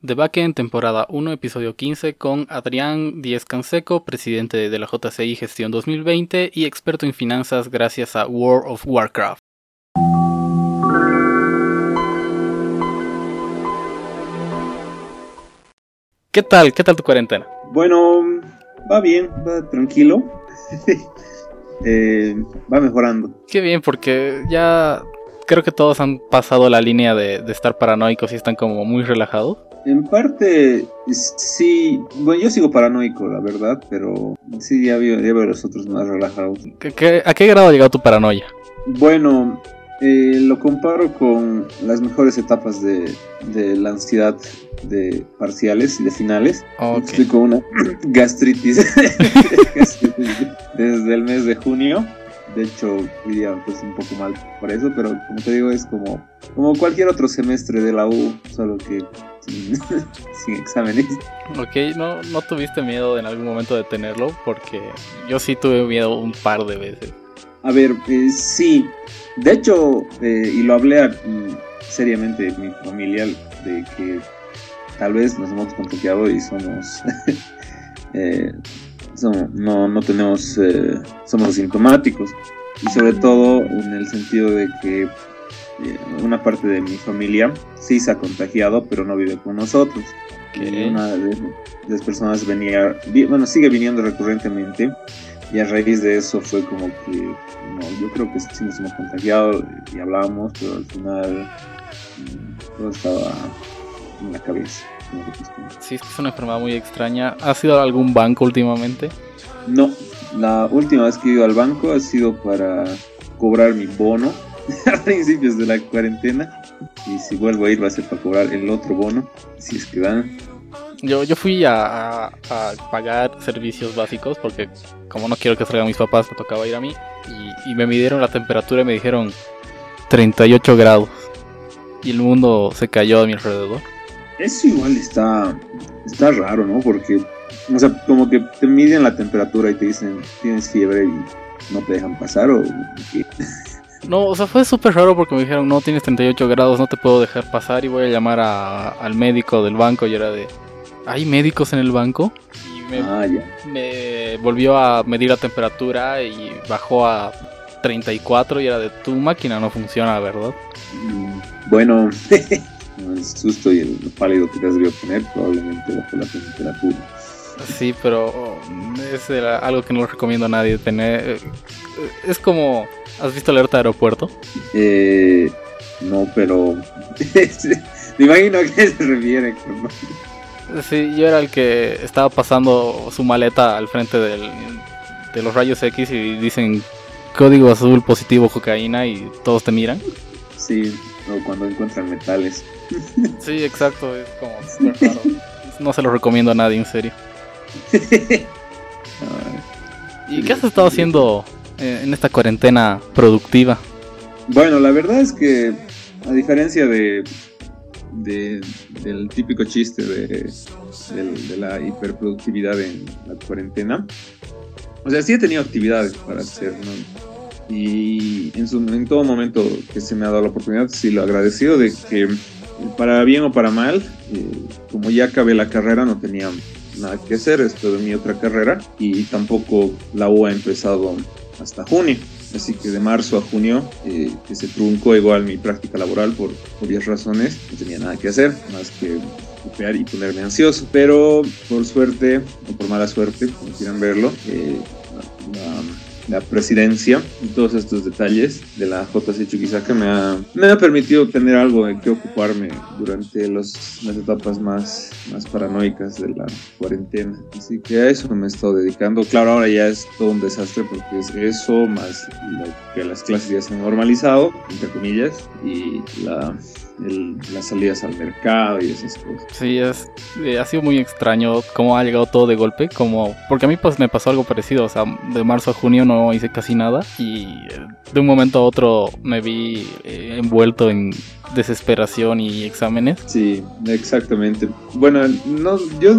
The Backend, temporada 1, episodio 15, con Adrián Díez Canseco, presidente de la JCI Gestión 2020 y experto en finanzas gracias a World of Warcraft. ¿Qué tal? ¿Qué tal tu cuarentena? Bueno, va bien, va tranquilo. Eh, va mejorando. Qué bien, porque ya creo que todos han pasado la línea de, de estar paranoicos y están como muy relajados. En parte, sí. Bueno, yo sigo paranoico, la verdad, pero sí, ya veo, ya veo a los otros más relajados. a qué grado ha llegado tu paranoia? Bueno, eh, lo comparo con las mejores etapas de, de la de parciales y de finales. Estoy con una gastritis desde el mes de junio. De hecho, iría pues un poco mal por eso, pero como te digo, es como, como cualquier otro semestre de la U, solo que sin, exámenes. Ok, ¿no, ¿no tuviste miedo en algún momento de tenerlo? Porque yo sí tuve miedo un par de veces. A ver, eh, sí. De hecho, eh, y lo hablé seriamente mi familia, de que tal vez nos hemos contagiado y somos... eh, no, no tenemos, eh, somos asintomáticos. Y sobre todo en el sentido de que eh, una parte de mi familia sí se ha contagiado, pero no vive con nosotros. Una de las personas venía, bueno, sigue viniendo recurrentemente. Y a raíz de eso fue como que, no, yo creo que sí nos hemos contagiado y hablábamos, pero al final mm, todo estaba en la cabeza. Sí, es una enfermedad muy extraña. ¿Has ido a algún banco últimamente? No, la última vez que he ido al banco ha sido para cobrar mi bono a principios de la cuarentena. Y si vuelvo a ir va a ser para cobrar el otro bono, si es que dan. Yo, yo fui a, a, pagar servicios básicos porque como no quiero que salgan mis papás, me tocaba ir a mí. Y, y me midieron la temperatura y me dijeron 38 grados. Y el mundo se cayó a mi alrededor. Eso igual está, está raro, ¿no? Porque, o sea, como que te miden la temperatura y te dicen, tienes fiebre y no te dejan pasar o qué. No, o sea, fue súper raro porque me dijeron, no, tienes 38 grados, no te puedo dejar pasar y voy a llamar a, al médico del banco y era de, ¿hay médicos en el banco? Y me, ah, ya. me volvió a medir la temperatura y bajó a 34 y era de, tu máquina no funciona, ¿verdad? Mm, el susto y el pálido que te has debido poner, probablemente bajo la temperatura. Sí, pero es algo que no recomiendo a nadie tener. Eh, es como, ¿has visto alerta de aeropuerto? Eh, no, pero me imagino a qué se refiere. Sí, yo era el que estaba pasando su maleta al frente del, de los rayos X y dicen código azul positivo cocaína y todos te miran. Sí, o cuando encuentran metales. Sí, exacto, es como No se lo recomiendo a nadie, en serio. ¿Y qué has estado haciendo en esta cuarentena productiva? Bueno, la verdad es que a diferencia de, del típico chiste de, la hiperproductividad en la cuarentena, o sea, sí he tenido actividades para hacer, Y en, su, en todo momento que se me ha dado la oportunidad, sí lo agradecido de que para bien o para mal, eh, como ya acabé la carrera, no tenía nada que hacer, esto de mi otra carrera, y tampoco la U ha empezado hasta junio. Así que de marzo a junio, eh, que se truncó igual mi práctica laboral por obvias razones, no tenía nada que hacer, más que copiar y ponerme ansioso. Pero por suerte, o por mala suerte, como quieran verlo, eh, la presidencia y todos estos detalles de la JC Chuquisaca me ha, me ha permitido tener algo de qué ocuparme durante los, las etapas más, más paranoicas de la cuarentena. Así que a eso me he estado dedicando. Claro, ahora ya es todo un desastre porque es eso, más lo que las clases ya se han normalizado, entre comillas, y la las salidas al mercado y esas cosas. Sí, es, eh, ha sido muy extraño cómo ha llegado todo de golpe, como porque a mí pues me pasó algo parecido, o sea, de marzo a junio no hice casi nada y eh, de un momento a otro me vi eh, envuelto en desesperación y exámenes. Sí, exactamente. Bueno, no, yo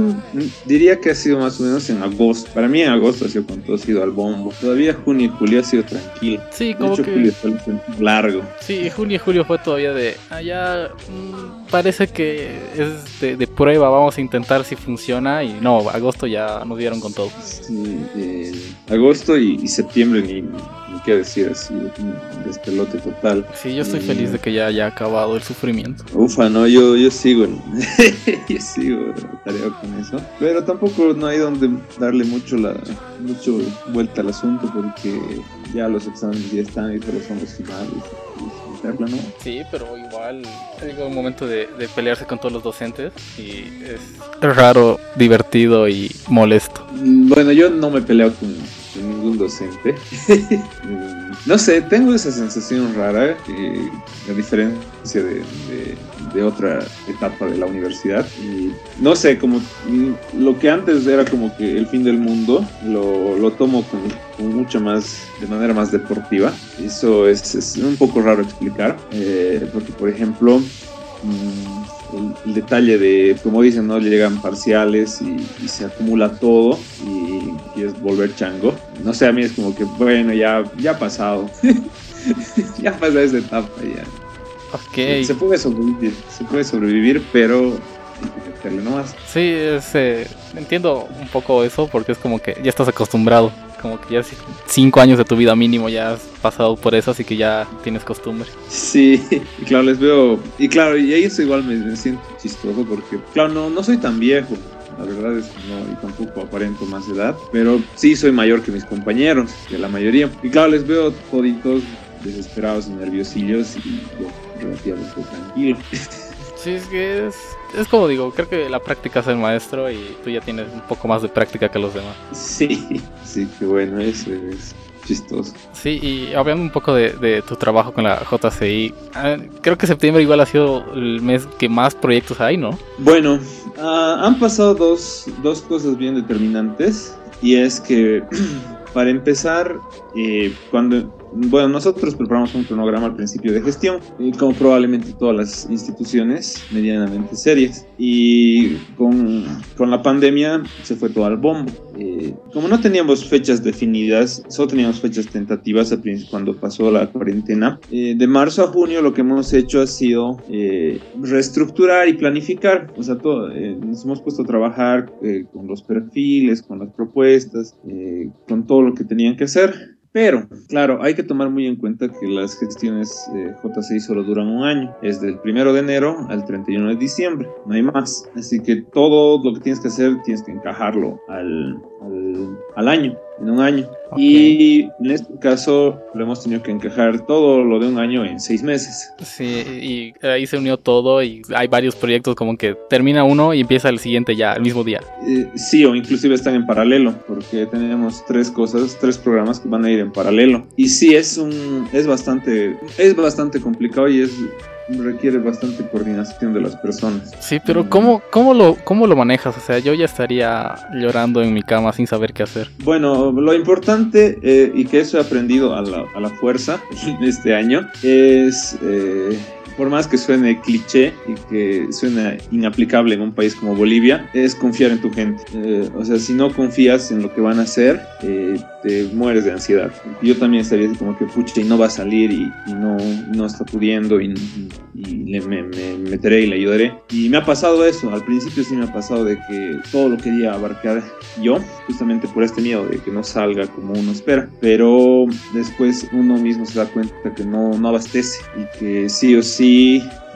diría que ha sido más o menos en agosto. Para mí en agosto ha sido cuando todo ha sido al bombo. Todavía junio y julio ha sido tranquilo. Sí, como de hecho, que... julio fue largo. Sí, junio y julio fue todavía de... Allá mm, parece que es de, de, prueba, vamos a intentar si funciona. Y no, agosto ya nos dieron con todo. Sí, eh, agosto y, y septiembre ni, qué decir, así un despelote total. Sí, yo estoy feliz de que ya haya acabado el sufrimiento. Ufa, no, yo, yo sigo, yo sigo tarea con eso. Pero tampoco no hay donde darle mucho la mucho vuelta al asunto porque ya los exámenes ya están y solo son los finales. ¿no? Sí, pero igual llega un momento de, de, pelearse con todos los docentes y es raro, divertido y molesto. Bueno, yo no me peleo con ningún docente. no sé, tengo esa sensación rara, eh, a diferencia de, de, otra etapa de la universidad. No sé, como lo que antes era como que el fin del mundo, lo, lo tomo con, mucho más, de manera más deportiva. Eso es, es un poco raro explicar, eh, porque por ejemplo... Mmm, el, el, detalle de, como dicen, no le llegan parciales y, y, se acumula todo y quieres volver chango. No sé, a mí es como que, bueno, ya, ya ha pasado. ya pasó esa etapa ya. Ok. Se puede sobrevivir, se puede sobrevivir, pero nomás. Sí, es, eh, entiendo un poco eso porque es como que ya estás acostumbrado como que ya cinco años de tu vida mínimo ya has pasado por eso, así que ya tienes costumbre. Sí, y claro, les veo, y claro, y eso igual me, me siento chistoso porque, claro, no, no soy tan viejo, la verdad es que no, y tampoco aparento más edad, pero sí soy mayor que mis compañeros, que la mayoría. Y claro, les veo toditos desesperados y nerviosillos y yo relativamente tranquilo. Sí, es que es, es como digo, creo que la práctica es el maestro y tú ya tienes un poco más de práctica que los demás. Sí, sí, qué bueno, eso es chistoso. Sí, y hablando un poco de, de tu trabajo con la JCI, creo que septiembre igual ha sido el mes que más proyectos hay, ¿no? Bueno, uh, han pasado dos, dos cosas bien determinantes y es que para empezar, eh, cuando bueno, nosotros preparamos un cronograma al principio de gestión, como probablemente todas las instituciones medianamente serias. Y con, con la pandemia se fue todo al bombo. Eh, como no teníamos fechas definidas, solo teníamos fechas tentativas cuando pasó la cuarentena, eh, de marzo a junio lo que hemos hecho ha sido eh, reestructurar y planificar. O sea, todo, eh, nos hemos puesto a trabajar con los perfiles, con las propuestas, con todo lo que tenían que hacer. Pero, claro, hay que tomar muy en cuenta que las gestiones eh, JCI solo duran un año. Es del 1 de enero al 31 de diciembre, no hay más. Así que todo lo que tienes que hacer tienes que encajarlo al, al año, en un año. Okay. Y en este caso lo hemos tenido que encajar todo lo de un año en seis meses. Sí, y ahí se unió todo y hay varios proyectos como que termina uno y empieza el siguiente ya, el mismo día. Eh, sí, o inclusive están en paralelo, porque tenemos tres cosas, tres programas que van a ir en paralelo. Y sí, es un, es bastante, es bastante complicado y es requiere bastante coordinación de las personas. Sí, pero ¿cómo, cómo, lo, ¿cómo lo manejas? O sea, yo ya estaría llorando en mi cama sin saber qué hacer. Bueno, lo importante eh, y que eso he aprendido a la, a la fuerza este año es... Eh, por más que suene cliché y que suene inaplicable en un país como Bolivia, es confiar en tu gente. Eh, o sea, si no confías en lo que van a hacer, eh, te mueres de ansiedad. Yo también estaría así como que, pucha, y no va a salir y, y no, no está pudiendo y, y le, me, me, meteré y le ayudaré. Y me ha pasado eso, al principio sí me ha pasado de que todo lo quería abarcar yo, justamente por este miedo de que no salga como uno espera. Pero después uno mismo se da cuenta que no, no abastece y que sí o sí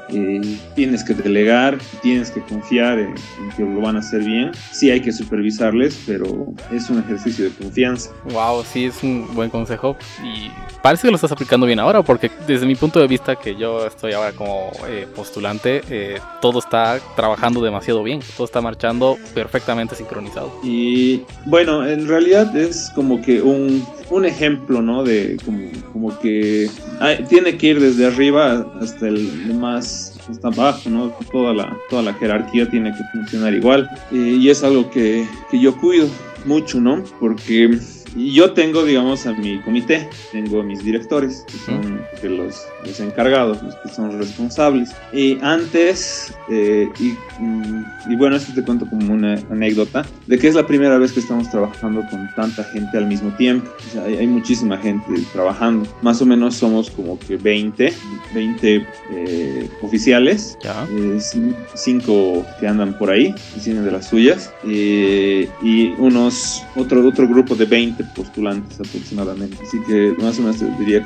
eh, tienes que delegar, tienes que confiar en, en, que lo van a hacer bien. Sí hay que supervisarles, pero es un ejercicio de confianza. Wow, sí, es un buen consejo y parece que lo estás aplicando bien ahora, porque desde mi punto de vista, que yo estoy ahora como eh, postulante, eh, todo está trabajando demasiado bien, todo está marchando perfectamente sincronizado. Y bueno, en realidad es como que un, un ejemplo, ¿no? De como, como que hay, tiene que ir desde arriba hasta el más hasta abajo, ¿no? Toda la, toda la jerarquía tiene que funcionar igual. Eh, y es algo que, que yo cuido mucho, ¿no? Porque yo tengo, digamos, a mi comité, tengo a mis directores, que son de los, los, encargados, los que son responsables. Y antes, eh, y, mm, y, bueno, esto te cuento como una anécdota, de que es la primera vez que estamos trabajando con tanta gente al mismo tiempo. O sea, hay, hay, muchísima gente trabajando. Más o menos somos como que 20, 20 eh, oficiales, eh, cinco que andan por ahí, tienen de las suyas, eh, y unos, otro, otro grupo de 20 postulantes aproximadamente. Así que más o menos diría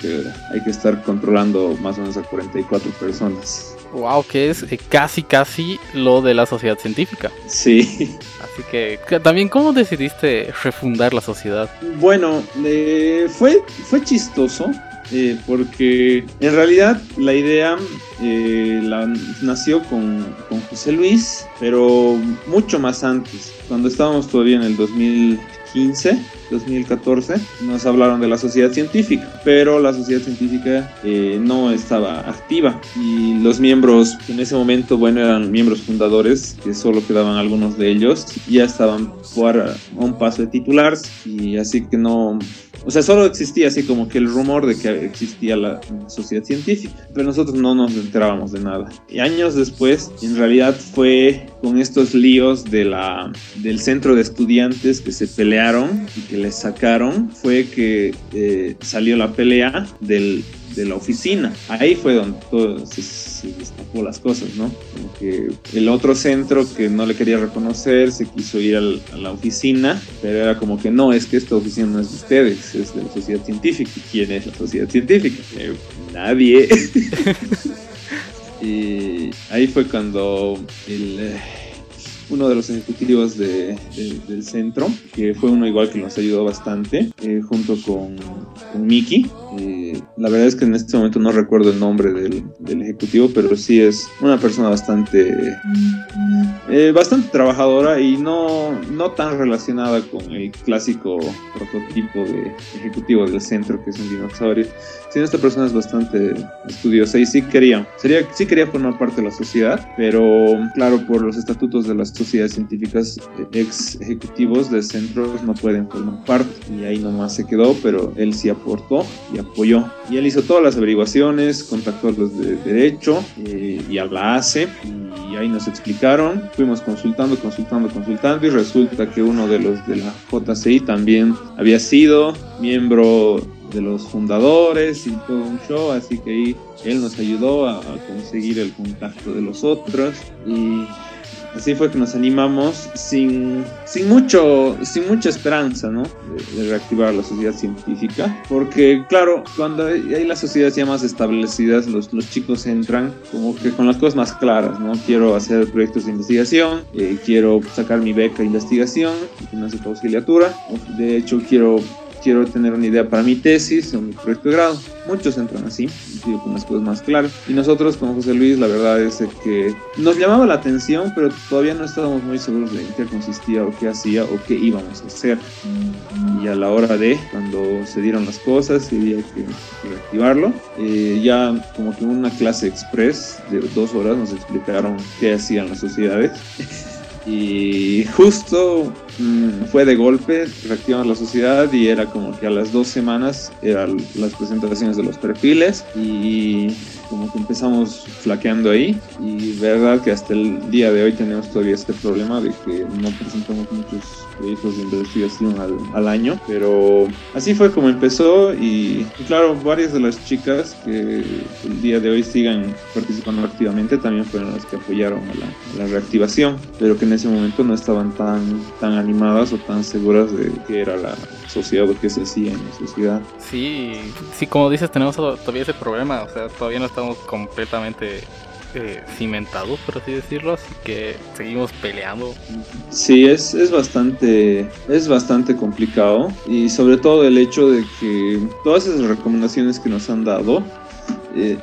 que, hay que estar controlando más o menos a 44 personas. Wow, que es eh, casi, casi lo de la sociedad científica. Sí. Así que, también, ¿cómo decidiste refundar la sociedad? Bueno, fue, fue chistoso. Eh, porque en realidad la idea eh, la, nació con, con, José Luis, pero mucho más antes, cuando estábamos todavía en el 2015, 2014, nos hablaron de la sociedad científica, pero la sociedad científica eh, no estaba activa. Y los miembros en ese momento, bueno, eran miembros fundadores, que solo quedaban algunos de ellos, ya estaban por a un paso de titulares y así que no o sea, solo existía así como que el rumor de que existía la sociedad científica, pero nosotros no nos enterábamos de nada. Y años después, en realidad fue con estos líos de la, del centro de estudiantes que se pelearon y que les sacaron, fue que eh, salió la pelea del de la oficina. Ahí fue donde todo se, destapó las cosas, ¿no? Como que el otro centro que no le quería reconocer se quiso ir a la oficina, pero era como que no, es que esta oficina no es de ustedes, es de la sociedad científica. ¿Y quién es la sociedad científica? Eh, nadie. y ahí fue cuando el... Uno de los ejecutivos de, del centro, que fue uno igual que nos ayudó bastante, eh, junto con, con. Eh, la verdad es que en este momento no recuerdo el nombre del, del ejecutivo, pero sí es una persona bastante, eh, bastante trabajadora y no, no tan relacionada con el clásico prototipo de ejecutivo del centro, que es un dinosaurio. Sino esta persona es bastante estudiosa y sí quería, sería, sí quería formar parte de la sociedad, pero claro, por los estatutos de las sociedades científicas, ex ejecutivos de centros no pueden formar parte y ahí nomás se quedó, pero él sí aportó y apoyó. Y él hizo todas las averiguaciones, contactó a los de derecho eh, y a la ACE y ahí nos explicaron, fuimos consultando, consultando, consultando y resulta que uno de los de la JCI también había sido miembro de los fundadores y todo un show, así que ahí él nos ayudó a, conseguir el contacto de los otros y así fue que nos animamos sin, sin, mucho, sin mucha esperanza, ¿no? De, reactivar la sociedad científica. Porque, claro, cuando hay las sociedades ya más establecidas, los, los chicos entran como que con las cosas más claras, ¿no? Quiero hacer proyectos de investigación, eh, quiero sacar mi beca de investigación, que no auxiliatura. De hecho, quiero quiero tener una idea para mi tesis o mi proyecto de grado. Muchos entran así, digo, con las cosas más claras. Y nosotros, como José Luis, la verdad es que nos llamaba la atención, pero todavía no estábamos muy seguros de qué consistía o qué hacía o qué íbamos a hacer. Y a la hora de, cuando se dieron las cosas y había que, reactivarlo, eh, ya como que una clase express de dos horas nos explicaron qué hacían las sociedades. Y justo mm, fue de golpe, reactivamos la sociedad y era como que a las dos semanas eran las presentaciones de los perfiles y como que empezamos flaqueando ahí. Y verdad que hasta el día de hoy tenemos todavía este problema de que no presentamos muchos proyectos de investigación al, al año, pero así fue como empezó y, claro, varias de las chicas que el día de hoy sigan participando activamente también fueron las que apoyaron a la, a la reactivación, pero que en ese momento no estaban tan, tan animadas o tan seguras de que era la sociedad o que se hacía en la sociedad. Sí, sí, como dices, tenemos todavía ese problema, o sea, todavía no estamos completamente eh, cimentados, por así decirlo, así que seguimos peleando. Sí, es, es, bastante, es bastante complicado y sobre todo el hecho de que todas esas recomendaciones que nos han dado, eh,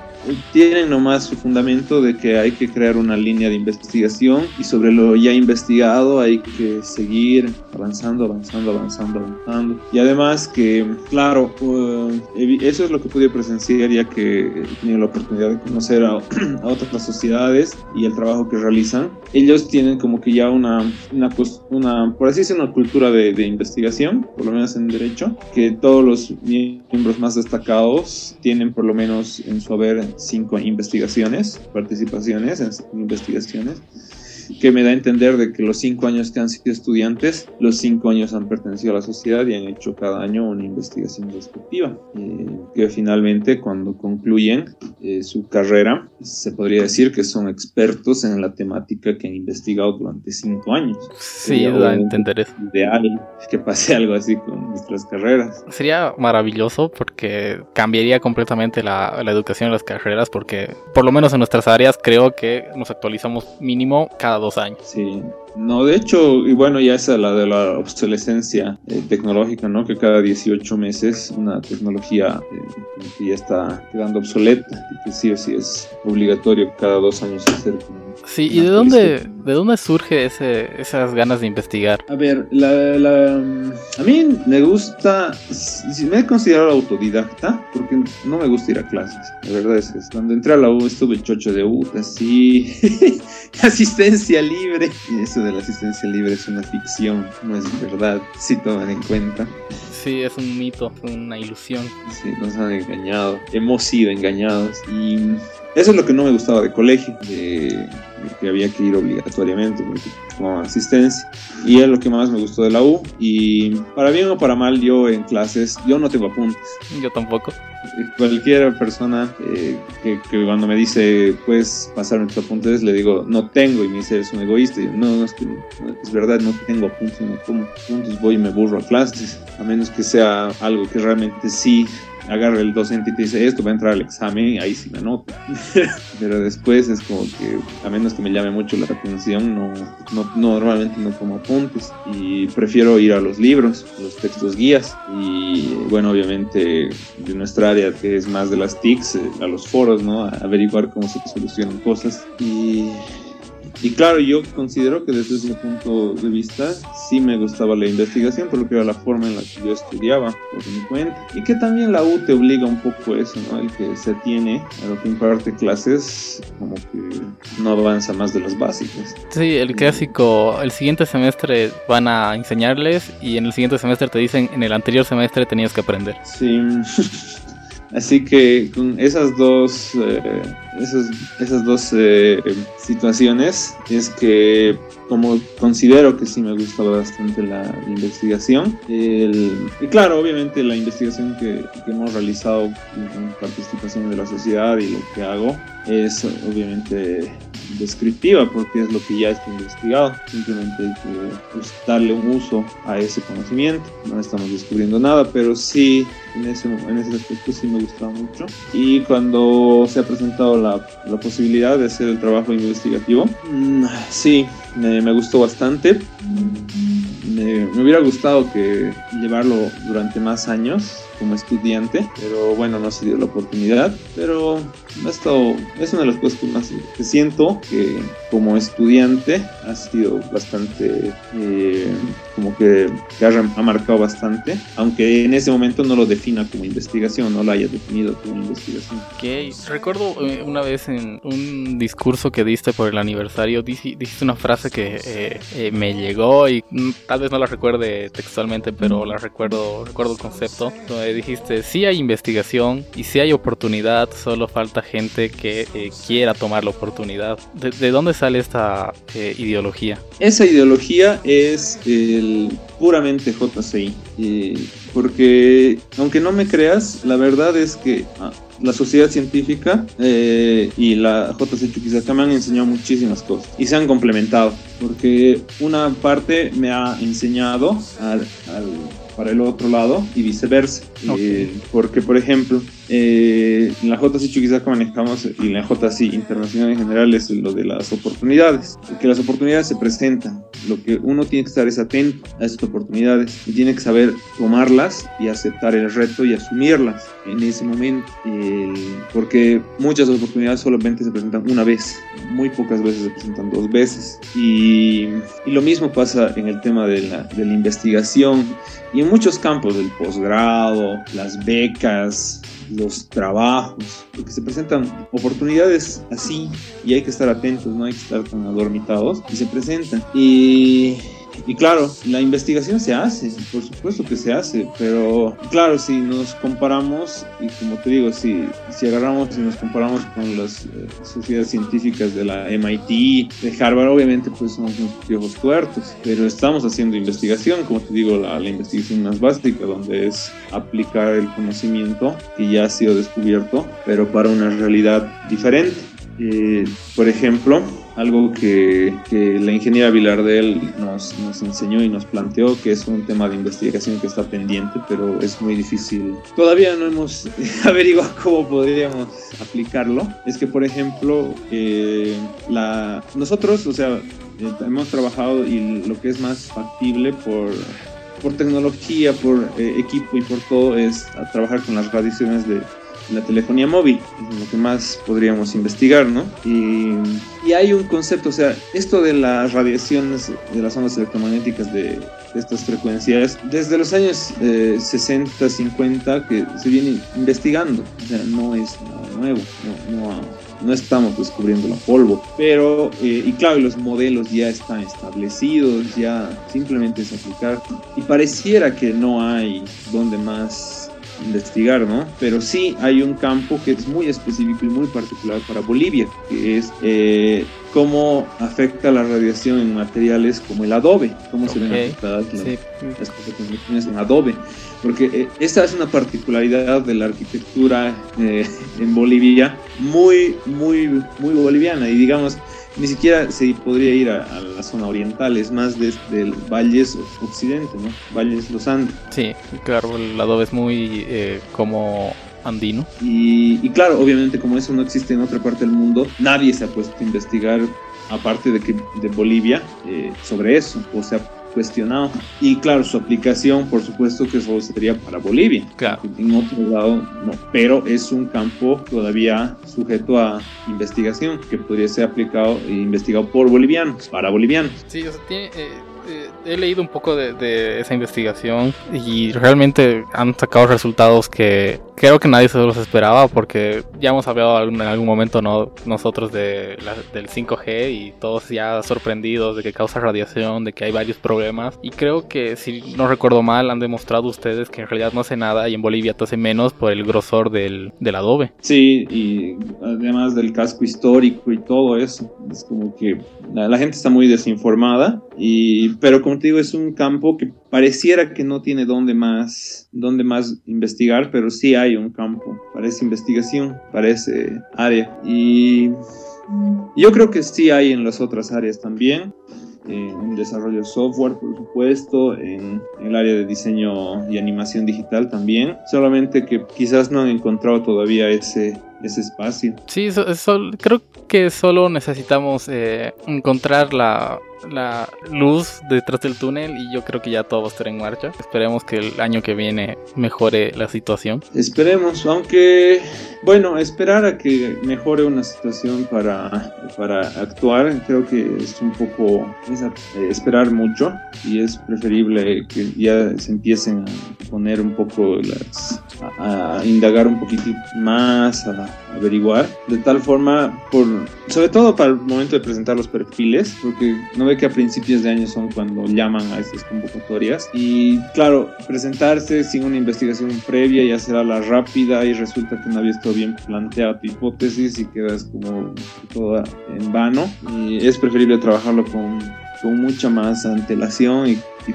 tienen nomás su fundamento de que hay que crear una línea de investigación y sobre lo ya investigado hay que seguir avanzando, avanzando, avanzando, avanzando. Y además que, claro, eh, eso es lo que pude presenciar ya que he tenido la oportunidad de conocer a, a otras sociedades y el trabajo que realizan. Ellos tienen como que ya una, una, una por así decirlo, una cultura de, de investigación, por lo menos en derecho, que todos los miembros más destacados tienen por lo menos en su haber cinco investigaciones, participaciones en investigaciones que me da a entender de que los cinco años que han sido estudiantes, los cinco años han pertenecido a la sociedad y han hecho cada año una investigación respectiva, eh, que finalmente cuando concluyen eh, su carrera, se podría decir que son expertos en la temática que han investigado durante cinco años. Sí, da a entender eso. Ideal que pase algo así con nuestras carreras. Sería maravilloso porque cambiaría completamente la, la educación en las carreras porque por lo menos en nuestras áreas creo que nos actualizamos mínimo cada dos años. Sí, no, de hecho, y bueno, ya esa la de la obsolescencia eh, tecnológica, ¿no? Que cada 18 meses una tecnología eh, que ya está quedando obsoleta y que sí o sí es obligatorio cada dos años hacer Sí, ¿y de dónde, de dónde surge ese, esas ganas de investigar? A ver, la, a mí me gusta, si me he considerado autodidacta, porque no me gusta ir a clases, la verdad es que cuando entré a la U estuve chocho de U, así, asistencia libre, y eso de la asistencia libre es una ficción, no es verdad, si toman en cuenta. Sí, es un mito, una ilusión. Sí, nos han engañado, hemos sido engañados y eso es lo que no me gustaba de colegio, de, que había que ir obligatoriamente como asistencia. Y es lo que más me gustó de la U. Y para bien o para mal, yo en clases, yo no tengo apuntes. Yo tampoco. Cualquier persona eh, que, cuando me dice, puedes pasarme tus apuntes, le digo, no tengo. Y me dice, eres un egoísta. Y yo, no, no, es que es verdad, no tengo apuntes, no tomo apuntes, voy y me burro a clases. A menos que sea algo que realmente sí agarra el docente y te dice esto va a entrar al examen ahí sí me anoto. Pero después es como que, a menos que me llame mucho la atención, no, no, normalmente no tomo apuntes y prefiero ir a los libros, los textos guías y bueno, obviamente de nuestra área que es más de las TICs, eh, a los foros, ¿no? A averiguar cómo se solucionan cosas y y claro, yo considero que desde ese punto de vista sí me gustaba la investigación, por lo que era la forma en la que yo estudiaba por mi cuenta. Y que también la U te obliga un poco a eso, ¿no? El que se tiene a lo que impararte clases, como que no avanza más de las básicas. Sí, el clásico, el siguiente semestre van a enseñarles y en el siguiente semestre te dicen, en el anterior semestre tenías que aprender. Sí. Así que con esas dos, eh, esas, esas dos eh, situaciones es que como considero que sí me gusta bastante la, investigación. y claro, obviamente la investigación que, que, hemos realizado con participación de la sociedad y lo que hago es obviamente descriptiva porque es lo que ya está investigado. Simplemente hay que pues, darle un uso a ese conocimiento. No estamos descubriendo nada, pero sí en ese, en ese aspecto sí me gustaba mucho. Y cuando se ha presentado la, la posibilidad de hacer el trabajo investigativo, mm, sí, me, gustó bastante. Me hubiera gustado que llevarlo durante más años como estudiante, pero bueno, no se dio la oportunidad. Pero esto es una de las cosas que más que siento que como estudiante ha sido bastante, eh, como que, ha, marcado bastante, aunque en ese momento no lo defina como investigación, no lo haya definido como investigación. Ok, recuerdo eh, una vez en un discurso que diste por el aniversario, dijiste una frase que eh, me llegó y mm, tal vez no la recuerde textualmente, pero la recuerdo, recuerdo el concepto dijiste, si hay investigación y si hay oportunidad, solo falta gente que eh, quiera tomar la oportunidad. ¿De, dónde sale esta eh, ideología? Esa ideología es el puramente JCI. porque, aunque no me creas, la verdad es que ah, la sociedad científica eh, y la JC Chuquisaca me han enseñado muchísimas cosas y se han complementado. Porque una parte me ha enseñado al para el otro lado y viceversa. Eh, porque, por ejemplo, eh, en la JC Chuquisaca manejamos, y en la JC Internacional en general, es lo de las oportunidades. Que las oportunidades se presentan lo que uno tiene que estar es atento a esas oportunidades y tiene que saber tomarlas y aceptar el reto y asumirlas en ese momento, porque muchas oportunidades solamente se presentan una vez, muy pocas veces se presentan dos veces. Y, y lo mismo pasa en el tema de la, de la investigación y en muchos campos del posgrado, las becas, los trabajos, porque se presentan oportunidades así y hay que estar atentos, no hay que estar tan adormitados y se presentan. Y y claro, la investigación se hace, por supuesto que se hace, pero claro, si nos comparamos, y como te digo, si, si agarramos y nos comparamos con las eh, sociedades científicas de la MIT, de Harvard, obviamente pues somos unos viejos tuertos, pero estamos haciendo investigación, como te digo, la, la investigación más básica, donde es aplicar el conocimiento que ya ha sido descubierto, pero para una realidad diferente. Eh, por ejemplo, algo que, la ingeniera Vilardel nos, nos, enseñó y nos planteó, que es un tema de investigación que está pendiente, pero es muy difícil. Todavía no hemos averiguado cómo podríamos aplicarlo. Es que, por ejemplo, eh, la, nosotros, o sea, eh, hemos trabajado y lo que es más factible por por tecnología, por eh, equipo y por todo es trabajar con las radiaciones de la telefonía móvil, es lo que más podríamos investigar, ¿no? Y, y, hay un concepto, o sea, esto de las radiaciones de las ondas electromagnéticas de, estas frecuencias, desde los años 60, eh, 50, que se viene investigando, o sea, no es nada nuevo, no, no, no estamos descubriendo la polvo, pero, eh, y claro, los modelos ya están establecidos, ya simplemente es aplicar, y pareciera que no hay donde más investigar, ¿no? Pero sí hay un campo que es muy específico y muy particular para Bolivia, que es eh, cómo afecta la radiación en materiales como el adobe, cómo se ven afectadas las, en adobe, porque eh, esta es una particularidad de la arquitectura eh, en Bolivia muy, muy, muy boliviana. Y digamos ni siquiera se podría ir a, la zona oriental, es más desde el Valles Occidente, ¿no? Valles Los Andes. Sí, claro, el adobe es muy eh, como andino. Y, claro, obviamente como eso no existe en otra parte del mundo, nadie se ha puesto a investigar, aparte de que de Bolivia, eh, sobre eso. O sea, cuestionado. Y claro, su aplicación, por supuesto que solo sería para Bolivia. Claro. En otro lado, no. Pero es un campo todavía sujeto a investigación que podría ser aplicado e investigado por bolivianos, para bolivianos. Sí, o sea, tiene, eh, eh, he leído un poco de, esa investigación y realmente han sacado resultados que creo que nadie se los esperaba porque ya hemos hablado en algún momento ¿no? nosotros de del 5G y todos ya sorprendidos de que causa radiación, de que hay varios problemas y creo que si no recuerdo mal han demostrado ustedes que en realidad no hace nada y en Bolivia te hace menos por el grosor del, del adobe. Sí, y además del casco histórico y todo eso, es como que la, la gente está muy desinformada y pero como te digo, es un campo que pareciera que no tiene dónde más, dónde más investigar, pero sí hay un campo para esa investigación, para ese área. Y yo creo que sí hay en las otras áreas también en desarrollo de software, por supuesto, en, el área de diseño y animación digital también, solamente que quizás no han encontrado todavía ese, ese espacio. Sí, creo que solo necesitamos eh, encontrar la, la luz detrás del túnel y yo creo que ya todo va a estar en marcha. Esperemos que el año que viene mejore la situación. Esperemos, aunque bueno, esperar a que mejore una situación para, para actuar creo que es un poco eh, esperar mucho y es preferible que ya se empiecen a poner un poco las a, indagar un poquitito más, a, averiguar, de tal forma, por, sobre todo para el momento de presentar los perfiles, porque no ve que a principios de año son cuando llaman a estas convocatorias. Y claro, presentarse sin una investigación previa y hacer a la rápida y resulta que no había estado bien planteada tu hipótesis y quedas como toda en vano. Y es preferible trabajarlo con, con mucha más antelación y, y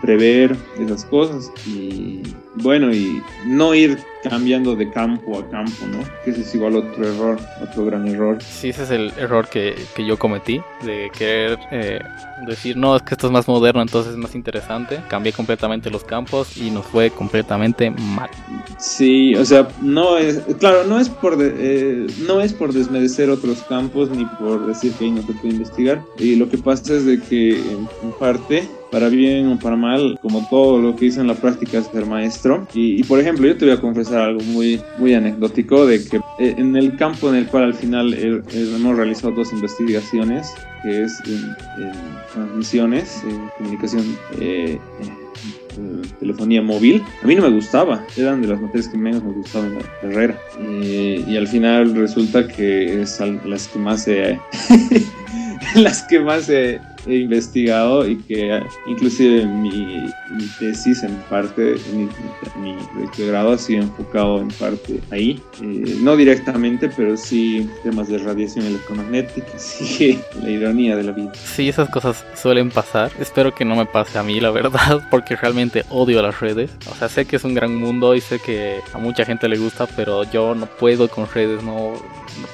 prever esas cosas. Y bueno, y no ir cambiando de campo a campo, ¿no? Que ese es igual otro error, otro gran error. Sí, ese es el error que, que yo cometí, de querer eh, decir, no, es que esto es más moderno, entonces es más interesante. Cambié completamente los campos y nos fue completamente mal. Sí, o sea, no es, claro, no es por, eh, no es por desmerecer otros campos ni por decir que ahí no se puede investigar. Y lo que pasa es de que en, parte para bien o para mal, como todo lo que hice en la práctica es ser maestro. Y, por ejemplo, yo te voy a confesar algo muy, muy anecdótico de que eh, en el campo en el cual al final hemos realizado dos investigaciones, que es en, transmisiones, en comunicación, eh, telefonía móvil, a mí no me gustaba, eran de las materias que menos me gustaban en la carrera. Eh, y al final resulta que es las que más se... las que más se investigado y que inclusive mi, tesis en parte, mi, mi, proyecto de grado ha sido enfocado en parte ahí, eh, no directamente, pero sí temas de radiación electromagnética, sí, la ironía de la vida. Sí, esas cosas suelen pasar, espero que no me pase a mí, la verdad, porque realmente odio las redes, o sea, sé que es un gran mundo y sé que a mucha gente le gusta, pero yo no puedo con redes, no,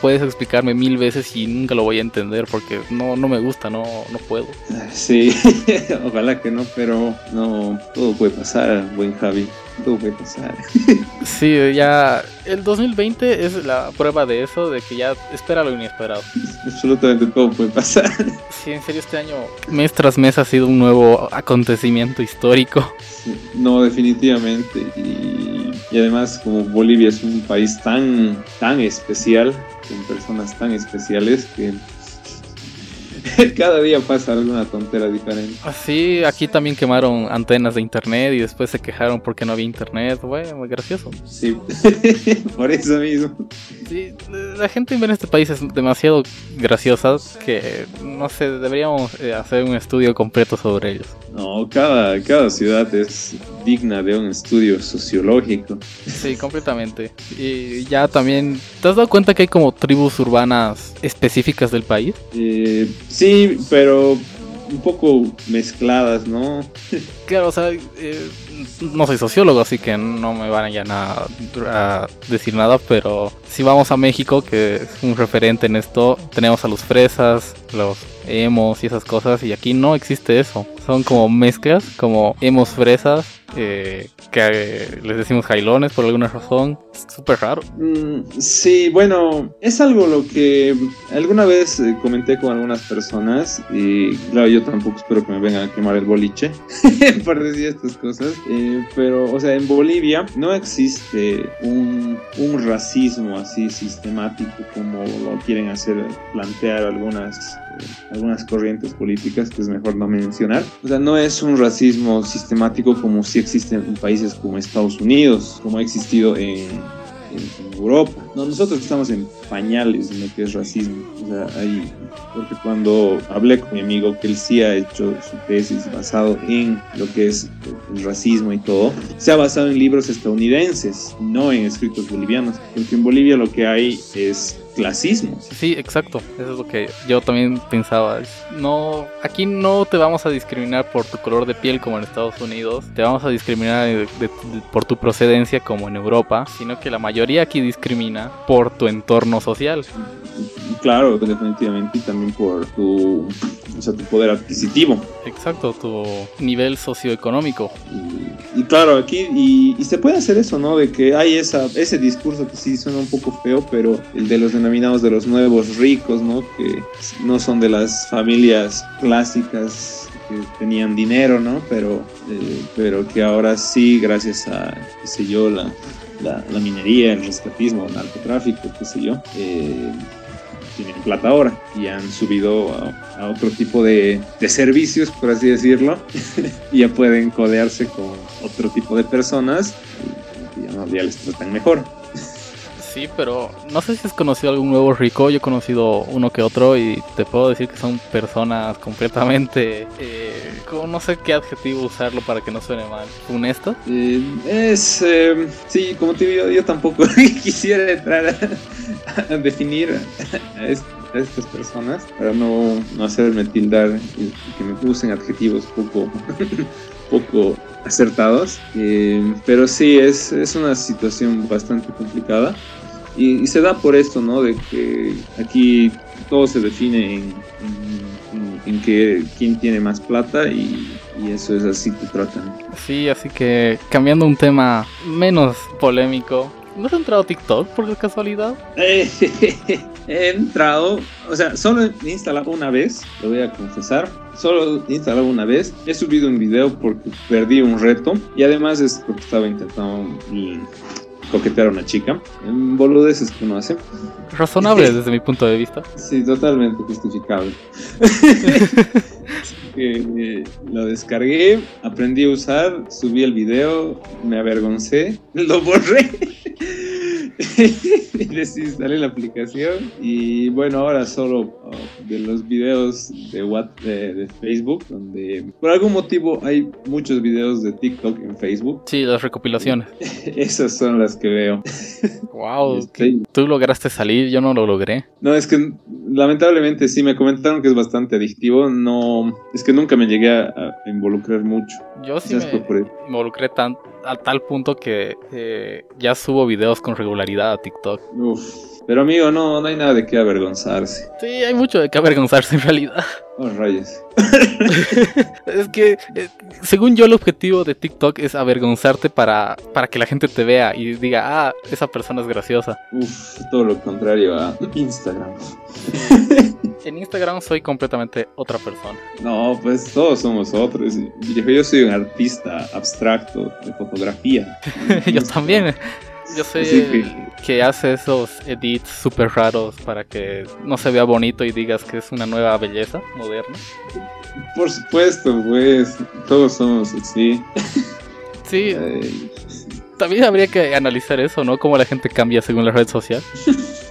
puedes explicarme mil veces y nunca lo voy a entender porque no, no me gusta, no, no puedo. Sí, ojalá que no, pero no, todo puede pasar, buen Javi, todo puede pasar. Sí, ya el 2020 es la prueba de eso, de que ya espera lo inesperado. Absolutamente todo puede pasar. Sí, en serio este año, mes tras mes ha sido un nuevo acontecimiento histórico. no, definitivamente. Y, y además como Bolivia es un país tan, tan especial, con personas tan especiales que Cada día pasa alguna tontera diferente. Así, aquí también quemaron antenas de internet y después se quejaron porque no había internet. Bueno, muy gracioso. Sí, por eso mismo. Sí, la gente en este país es demasiado graciosa que, no sé, deberíamos eh, hacer un estudio completo sobre ellos. No, cada, cada ciudad es digna de un estudio sociológico. Sí, completamente. Y ya también, ¿te has dado cuenta que hay como tribus urbanas específicas del país? Eh, sí, pero un poco mezcladas, ¿no? claro, o sea, eh, no soy sociólogo, así que no me van a, a decir nada, pero si vamos a México, que es un referente en esto, tenemos a los fresas, los emos y esas cosas, y aquí no existe eso. Son como mezclas, como emos fresas, eh, que eh, les decimos jailones por alguna razón. Es súper raro. Mm, sí, bueno, es algo lo que alguna vez eh, comenté con algunas personas y claro, yo tampoco espero que me vengan a quemar el boliche por decir estas cosas, pero o sea, en Bolivia no existe un, un racismo así sistemático como lo quieren hacer plantear algunas algunas corrientes políticas que es mejor no mencionar. O sea, no es un racismo sistemático como si existe en países como Estados Unidos, como ha existido en, Europa. No, nosotros estamos en pañales en lo que es racismo. O sea, ahí, porque cuando hablé con mi amigo que él sí ha hecho su tesis basado en lo que es el racismo y todo, se ha basado en libros estadounidenses, no en escritos bolivianos. Porque en Bolivia lo que hay es clasismo. Sí, exacto. Eso es lo que yo también pensaba. No, aquí no te vamos a discriminar por tu color de piel como en Estados Unidos. Te vamos a discriminar por tu procedencia como en Europa, sino que la mayoría aquí discrimina por tu entorno social. Claro, definitivamente, y también por tu, o sea, tu poder adquisitivo. Exacto, tu nivel socioeconómico. Y, claro, aquí, y, se puede hacer eso, ¿no? De que hay esa, ese discurso que sí suena un poco feo, pero el de los denominados de los nuevos ricos, ¿no? Que no son de las familias clásicas que tenían dinero, ¿no? Pero, eh, pero que ahora sí, gracias a, qué sé yo, la, la, minería, el rescatismo, el narcotráfico, qué sé yo, eh, tienen plata ahora y han subido a, otro tipo de, de, servicios, por así decirlo, y ya pueden codearse con otro tipo de personas y ya, ya les tratan mejor. Sí, pero no sé si has conocido algún nuevo rico. Yo he conocido uno que otro y te puedo decir que son personas completamente. Eh, no sé qué adjetivo usarlo para que no suene mal. ¿Honesto? Eh, es. Eh, sí, como te digo, yo tampoco quisiera entrar a, definir a, estas personas para no, no hacerme tildar y, que me usen adjetivos poco poco acertados, eh, pero sí, es, es una situación bastante complicada. Y, y se da por esto, ¿no? De que aquí todo se define en, en, en- en que quién tiene más plata y, y eso es así que tratan. Sí, así que cambiando un tema menos polémico. ¿No has entrado a TikTok por casualidad? Eh, he entrado, o sea, solo he instalado una vez, lo voy a confesar. Solo he instalado una vez. He subido un video porque perdí un reto y además es porque estaba intentando coquetear a una chica. En boludeces que uno hace. Razonable desde mi punto de vista. Sí, totalmente justificable. Que, eh, lo descargué, aprendí a usar, subí el video, me avergoncé, lo borré. y desinstalé la aplicación y bueno ahora solo uh, de los videos de, what, de, de Facebook donde por algún motivo hay muchos videos de TikTok en Facebook Sí, las recopilaciones. esas son las que veo Wow, Estoy- tú lograste salir, yo no lo logré. No, es que lamentablemente sí me comentaron que es bastante adictivo. No, es que nunca me llegué a, a involucrar mucho. Yo sí me involucré tan, a tal punto que eh, ya subo videos con regularidad a TikTok. Uf. Pero amigo, no, no hay nada de qué avergonzarse. Sí, hay mucho de qué avergonzarse en realidad. Oh, rayos. Es que, eh, según yo, el objetivo de TikTok es avergonzarte para, para que la gente te vea y diga, ah, esa persona es graciosa. Uf, todo lo contrario a Instagram. En Instagram soy completamente otra persona. No, pues todos somos otros. Viejo, Yo soy un artista abstracto de fotografía. yo también. Yo soy que- que hace esos edits súper raros para que no se vea bonito y digas que es una nueva belleza moderna. Por supuesto, pues, todos somos así. Sí, también habría que analizar eso, ¿no? Cómo la gente cambia según la red social.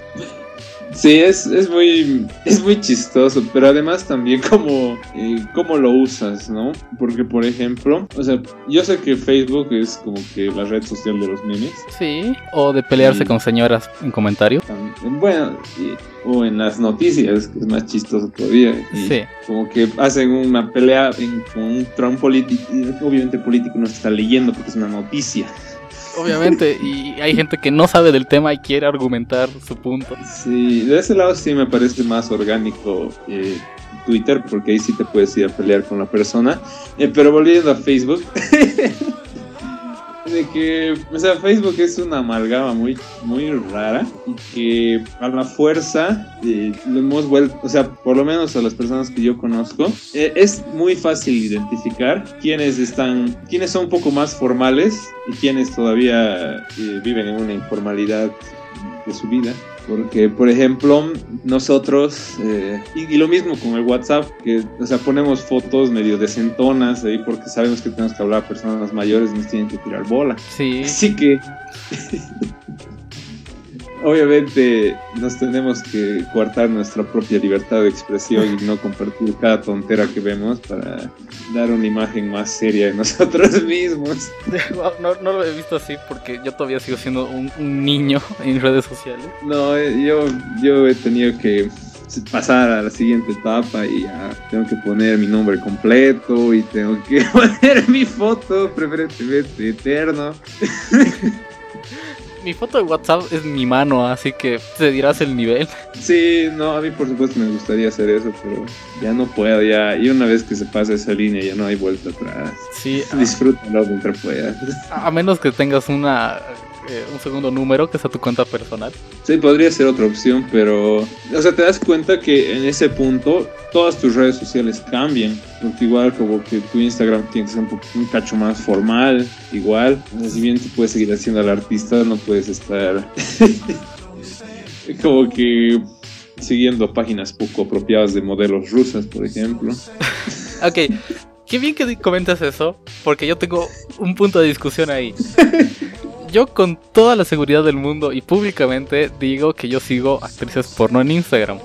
Sí, es, es muy es muy chistoso, pero además también como eh, cómo lo usas, ¿no? Porque por ejemplo, o sea, yo sé que Facebook es como que la red social de los memes, Sí, o de pelearse con señoras en comentario. tam- bueno, y- o en las noticias, que es más chistoso todavía. y Sí. Como que hacen una pelea en, con un Trump político, y obviamente el político no se está leyendo porque es una noticia. Obviamente, y hay gente que no sabe del tema y quiere argumentar su punto. Sí, de ese lado sí me parece más orgánico eh, Twitter, porque ahí sí te puedes ir a pelear con la persona. Eh, pero volviendo a Facebook, de que, o sea, Facebook es una amalgama muy, muy rara y que a la fuerza eh, lo hemos vuelto, o sea, por lo menos a las personas que yo conozco, eh, es muy fácil identificar quiénes están, quiénes son un poco más formales y quiénes todavía eh, viven en una informalidad de su vida. Porque, por ejemplo, nosotros, eh, y, y lo mismo con el WhatsApp, que, o sea, ponemos fotos medio decentonas ahí porque sabemos que tenemos que hablar a personas mayores y nos tienen que tirar bola. Sí, Así que, obviamente, nos tenemos que coartar nuestra propia libertad de expresión y no compartir cada tontera que vemos para dar una imagen más seria de nosotros mismos. No, no lo he visto así porque yo todavía sigo siendo un, un niño en redes sociales. No, eh, yo, yo he tenido que pasar a la siguiente etapa y ya tengo que poner mi nombre completo y tengo que poner mi foto, preferentemente eterno. Mi foto de WhatsApp es mi mano, así que te dirás el nivel. Sí, no, a mí por supuesto me gustaría hacer eso, pero ya no puedo, ya. Y una vez que se pasa esa línea ya no hay vuelta atrás. Sí, Disfrútalo mientras puedas. a, a menos que tengas una eh, un segundo número que sea tu cuenta personal. Sí, podría ser otra opción, pero... O sea, te das cuenta que en ese punto todas tus redes sociales cambian. Porque igual como que tu Instagram tiene que ser un, poco- un cacho más formal, igual. Si bien tú puedes seguir haciendo al artista, no puedes estar... como que siguiendo páginas poco apropiadas de modelos rusas, por ejemplo. Ok, qué bien que comentas eso, porque yo tengo un punto de discusión ahí. Yo con toda la seguridad del mundo y públicamente digo que yo sigo actrices porno en Instagram.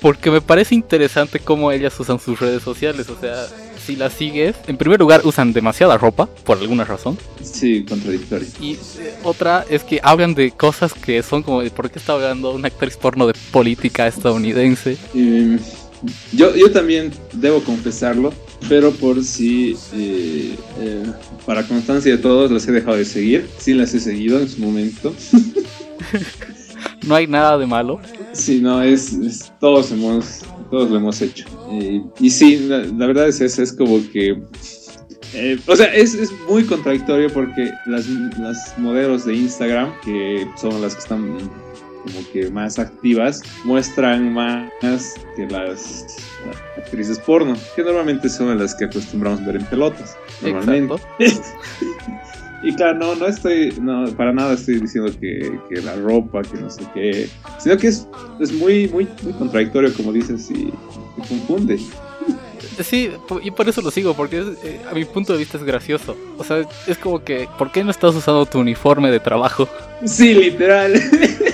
Porque me parece interesante cómo ellas usan sus redes sociales. O sea, si las sigues, en primer lugar usan demasiada ropa, por alguna razón. Sí, contradictorio. Y eh, otra es que hablan de cosas que son como por qué está hablando una actriz porno de política estadounidense. Eh, Yo, yo también debo confesarlo, pero por si, eh, eh, para constancia de todos, las he dejado de seguir. Sí las he seguido en su momento. no hay nada de malo. Sí, no, es, es todos hemos, todos lo hemos hecho. Eh, y sí, la, la, verdad es es, es como que... Eh, o sea, es, es, muy contradictorio porque las, las modelos de Instagram, que son las que están como que más activas, muestran más que las actrices porno, que normalmente son las que acostumbramos ver en pelotas. Normalmente. y claro, no, no estoy, no, para nada estoy diciendo que, que, la ropa, que no sé qué, sino que es, es muy, muy, muy contradictorio, como dices, y te confunde. Sí, y por eso lo sigo, porque es, eh, a mi punto de vista es gracioso. O sea, es como que, ¿por qué no estás usando tu uniforme de trabajo? Sí, literal.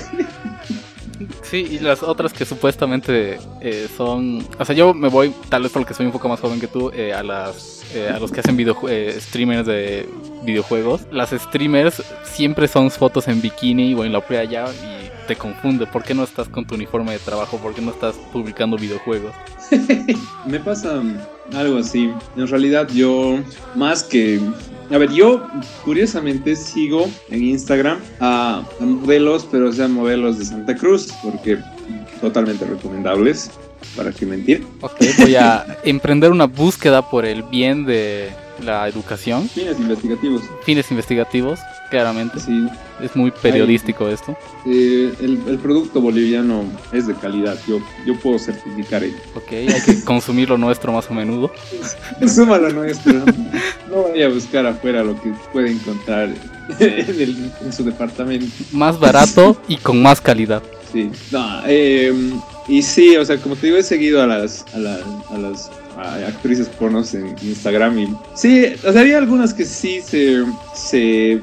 Sí, y las otras que supuestamente eh, son. O sea, yo me voy, tal vez porque soy un poco más joven que tú, eh, a las eh, a los que hacen video, eh, streamers de videojuegos. Las streamers siempre son fotos en bikini o en la playa y te confunde. ¿Por qué no estás con tu uniforme de trabajo? ¿Por qué no estás publicando videojuegos? me pasa algo así. En realidad yo, más que a ver, yo curiosamente sigo en Instagram a, modelos, pero sean modelos de Santa Cruz, porque totalmente recomendables, para qué mentir. Ok, voy a emprender una búsqueda por el bien de la educación. Fines investigativos. Fines investigativos, claramente. Sí. Es muy periodístico Ay, esto. Eh, el, el, producto boliviano es de calidad, yo, yo puedo certificar ello. Ok, hay que consumir lo nuestro más a menudo. Suma lo nuestro. No vaya a buscar afuera lo que puede encontrar en, el, en su departamento. Más barato y con más calidad. Sí, no, eh, y sí, o sea, como te digo, he seguido a las, a, la, a las actrices pornos en Instagram y sí, o sea, había algunas que sí se, se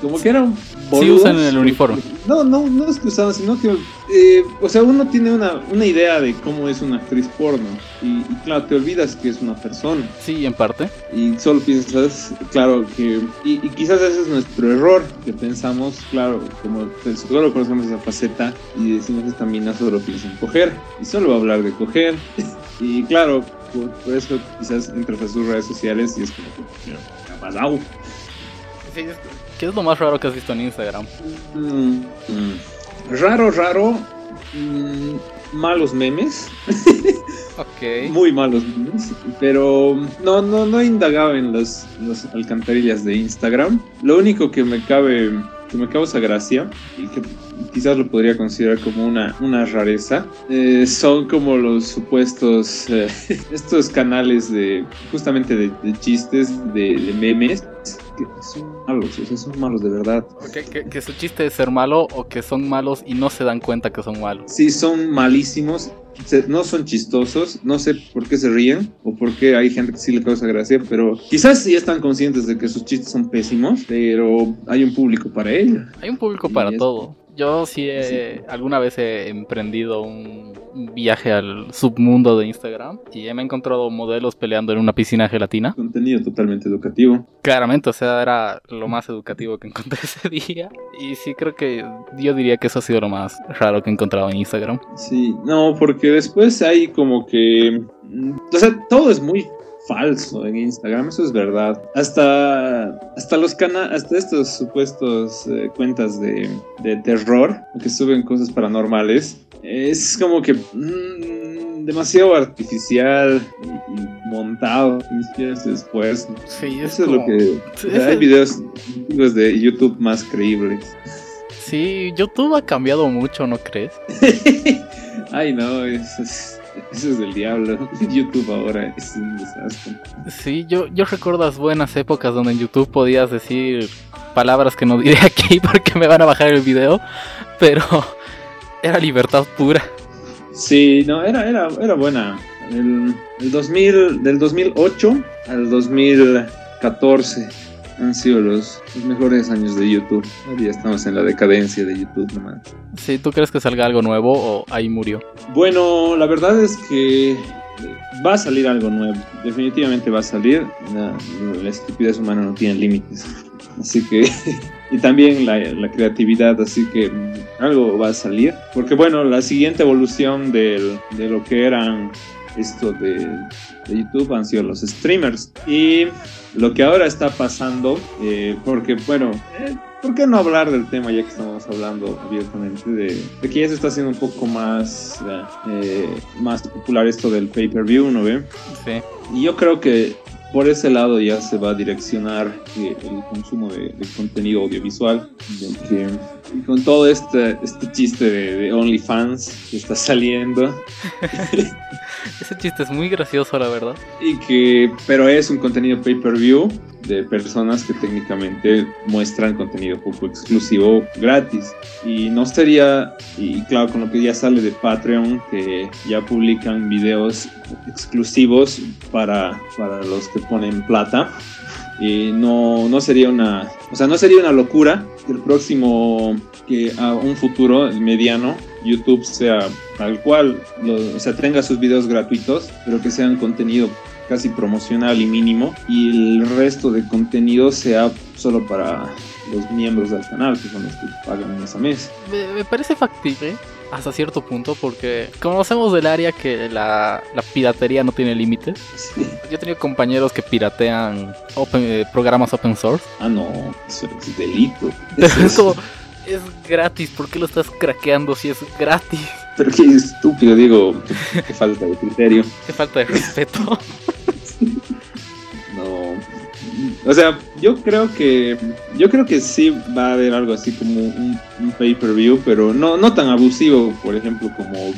como que eran Sí usan el uniforme. No, no, no es que usaban, sino que, eh, o sea, uno tiene una, una, idea de cómo es una actriz porno y, y, claro, te olvidas que es una persona. Sí, en parte. Y solo piensas, claro, que, y, y quizás ese es nuestro error, que pensamos, claro, como solo conocemos esa faceta y decimos esta mina solo piensa en coger y solo va a hablar de coger. y claro, por, por, eso quizás entras a sus redes sociales y es como que, capaz, Sí, ¿Qué es lo más raro que has visto en Instagram? Mm, mm. Raro, raro. Mm, malos memes. ok. Muy malos memes. Pero no, no, no he indagado en las, las alcantarillas de Instagram. Lo único que me cabe que me causa gracia y que quizás lo podría considerar como una, una rareza eh, son como los supuestos eh, estos canales de justamente de, de chistes de, de, memes que son malos o sea, son malos de verdad ¿Que, que, que su chiste es ser malo o que son malos y no se dan cuenta que son malos sí son malísimos no son chistosos, no sé por qué se ríen o por qué hay gente que sí le causa gracia, pero quizás sí están conscientes de que sus chistes son pésimos, pero hay un público para ello. Hay un público para todo. Yo sí, he, sí, alguna vez he emprendido un, un, viaje al submundo de Instagram y me he encontrado modelos peleando en una piscina gelatina. Contenido totalmente educativo. Claramente, o sea, era lo más educativo que encontré ese día. Y sí creo que yo diría que eso ha sido lo más raro que he encontrado en Instagram. Sí, no, porque después hay como que... O sea, todo es muy falso en Instagram, eso es verdad. Hasta, hasta los canales, hasta estos supuestos eh, cuentas de, de, terror que suben cosas paranormales, es como que mmm, demasiado artificial y, y, montado, ni siquiera es esfuerzo. Sí, es eso como... es lo que. Hay videos, de YouTube más creíbles. Sí, YouTube ha cambiado mucho, ¿no crees? Ay, no, es. Eso es del diablo. YouTube ahora es un desastre. Sí, yo, yo recuerdo las buenas épocas donde en YouTube podías decir palabras que no diré aquí porque me van a bajar el video, pero era libertad pura. Sí, no, era, era, era buena. El, el 2000, del 2008 al 2014 han sido los, los, mejores años de YouTube. Ya estamos en la decadencia de YouTube nomás. Sí, ¿tú crees que salga algo nuevo o ahí murió? Bueno, la verdad es que va a salir algo nuevo. Definitivamente va a salir. La, la estupidez humana no tiene límites. Así que y también la, la, creatividad, así que algo va a salir. Porque bueno, la siguiente evolución del, de lo que eran esto de, de, YouTube han sido los streamers. Y lo que ahora está pasando, eh, porque bueno, eh, ¿por qué no hablar del tema ya que estamos hablando abiertamente de, de que ya se está haciendo un poco más, eh, más popular esto del pay-per-view, ¿no ve? Sí. Y yo creo que por ese lado ya se va a direccionar el consumo de, de contenido audiovisual. De que, y con todo este, este chiste de, de OnlyFans que está saliendo. Ese chiste es muy gracioso, la verdad. Y que, pero es un contenido pay-per-view de personas que técnicamente muestran contenido poco exclusivo gratis. Y no sería, y claro, con lo que ya sale de Patreon, que ya publican videos exclusivos para, para los que ponen plata. Y no, no sería una, o sea, no sería una locura que el próximo, que a un futuro mediano, YouTube sea tal cual, lo, o sea, tenga sus videos gratuitos, pero que sean contenido casi promocional y mínimo, y el resto de contenido sea solo para los miembros del canal, que son los que pagan mes a mes. Me, me parece factible hasta cierto punto porque conocemos del área que la, la piratería no tiene límites. Sí. Yo he tenido compañeros que piratean open, eh, programas open source. Ah, no, eso es delito. Eso es como, es gratis, ¿por qué lo estás craqueando si es gratis? Pero qué estúpido, digo, qué, falta de criterio. Qué falta de respeto. No. O sea, yo creo que yo creo que sí va a haber algo así como un, un pay-per-view, pero no, no tan abusivo, por ejemplo, como